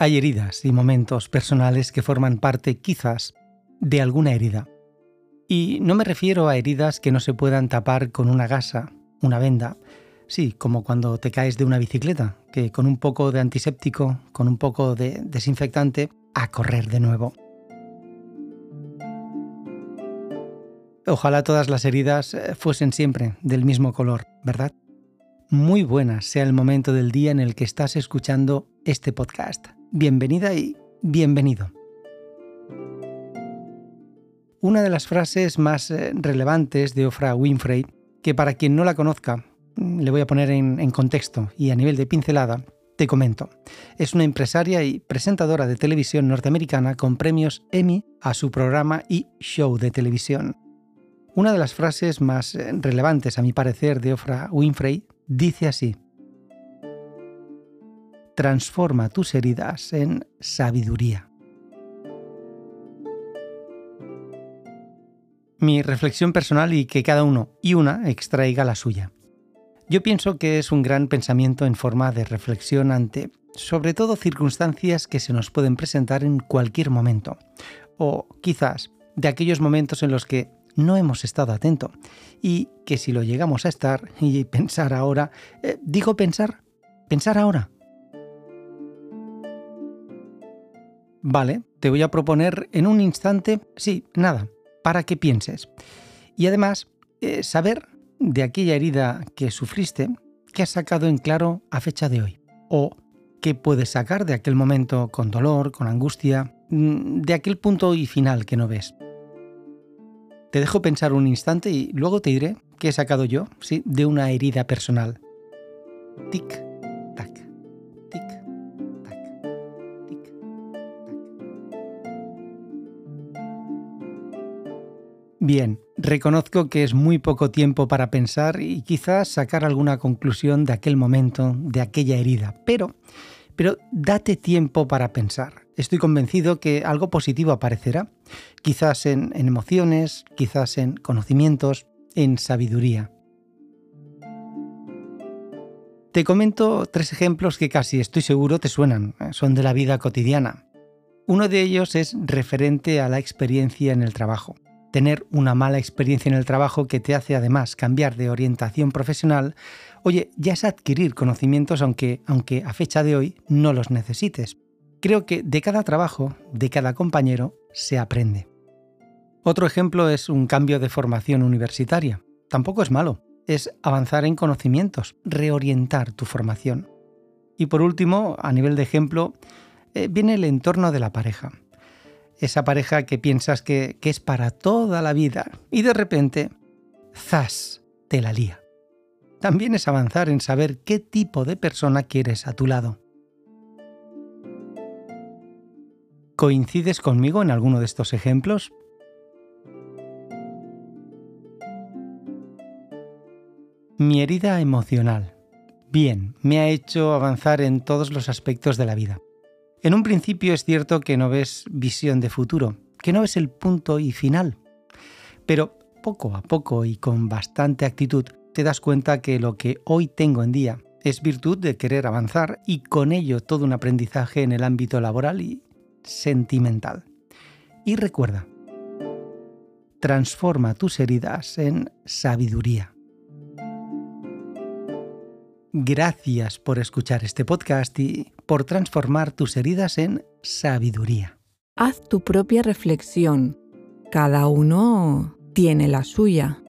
Hay heridas y momentos personales que forman parte quizás de alguna herida. Y no me refiero a heridas que no se puedan tapar con una gasa, una venda, sí, como cuando te caes de una bicicleta, que con un poco de antiséptico, con un poco de desinfectante, a correr de nuevo. Ojalá todas las heridas eh, fuesen siempre del mismo color, ¿verdad? Muy buena sea el momento del día en el que estás escuchando este podcast. Bienvenida y bienvenido. Una de las frases más eh, relevantes de Oprah Winfrey, que para quien no la conozca, mm, le voy a poner en, contexto y a nivel de pincelada, te comento. Es una empresaria y presentadora de televisión norteamericana con premios Emmy a su programa y show de televisión. Una de las frases más eh, relevantes, a mi parecer, de Oprah Winfrey dice así. Transforma tus heridas en sabiduría. Mi reflexión personal y que cada uno y una extraiga la suya. Yo pienso que es un gran pensamiento en forma de reflexión ante, sobre todo, circunstancias que se nos pueden presentar en cualquier momento, o quizás de aquellos momentos en los que no hemos estado atentos y que si lo llegamos a estar y pensar ahora, eh, digo pensar, pensar ahora. Vale, te voy a proponer en un instante, sí, nada, para que pienses. Y además, eh, saber de aquella herida que sufriste, que has sacado en claro a fecha de hoy. O qué puedes sacar de aquel momento con dolor, con angustia, mm, de aquel punto y final que no ves. Te dejo pensar un instante y luego te diré qué he sacado yo, sí, de una herida personal. Tic, Bien, reconozco que es muy poco tiempo para pensar y quizás sacar alguna conclusión de aquel momento, de aquella herida, pero, pero date tiempo para pensar estoy convencido que algo positivo aparecerá, quizás en, emociones, quizás en conocimientos, en sabiduría. Te comento tres ejemplos que casi estoy seguro te suenan, eh, son de la vida cotidiana. Uno de ellos es referente a la experiencia en el trabajo. Tener una mala experiencia en el trabajo que te hace además cambiar de orientación profesional, oye, ya es adquirir conocimientos aunque, aunque a fecha de hoy no los necesites. Creo que de cada trabajo, de cada compañero, se aprende. Otro ejemplo es un cambio de formación universitaria. Tampoco es malo, es avanzar en conocimientos, reorientar tu formación. Y por último, a nivel de ejemplo, eh, viene el entorno de la pareja. Esa pareja que piensas que, que es para toda la vida y de repente, ¡zas!, te la lía. También es avanzar en saber qué tipo de persona quieres a tu lado. ¿Coincides conmigo en alguno de estos ejemplos? Mi herida emocional. Bien, me ha hecho avanzar en todos los aspectos de la vida. En un principio es cierto que no ves visión de futuro, que no ves el punto y final. Pero poco a poco y con bastante actitud te das cuenta que lo que hoy tengo en día es virtud de querer avanzar y con ello todo un aprendizaje en el ámbito laboral y sentimental. Y recuerda, transforma tus heridas en sabiduría. Gracias por escuchar este podcast y por transformar tus heridas en sabiduría. Haz tu propia reflexión. Cada uno tiene la suya.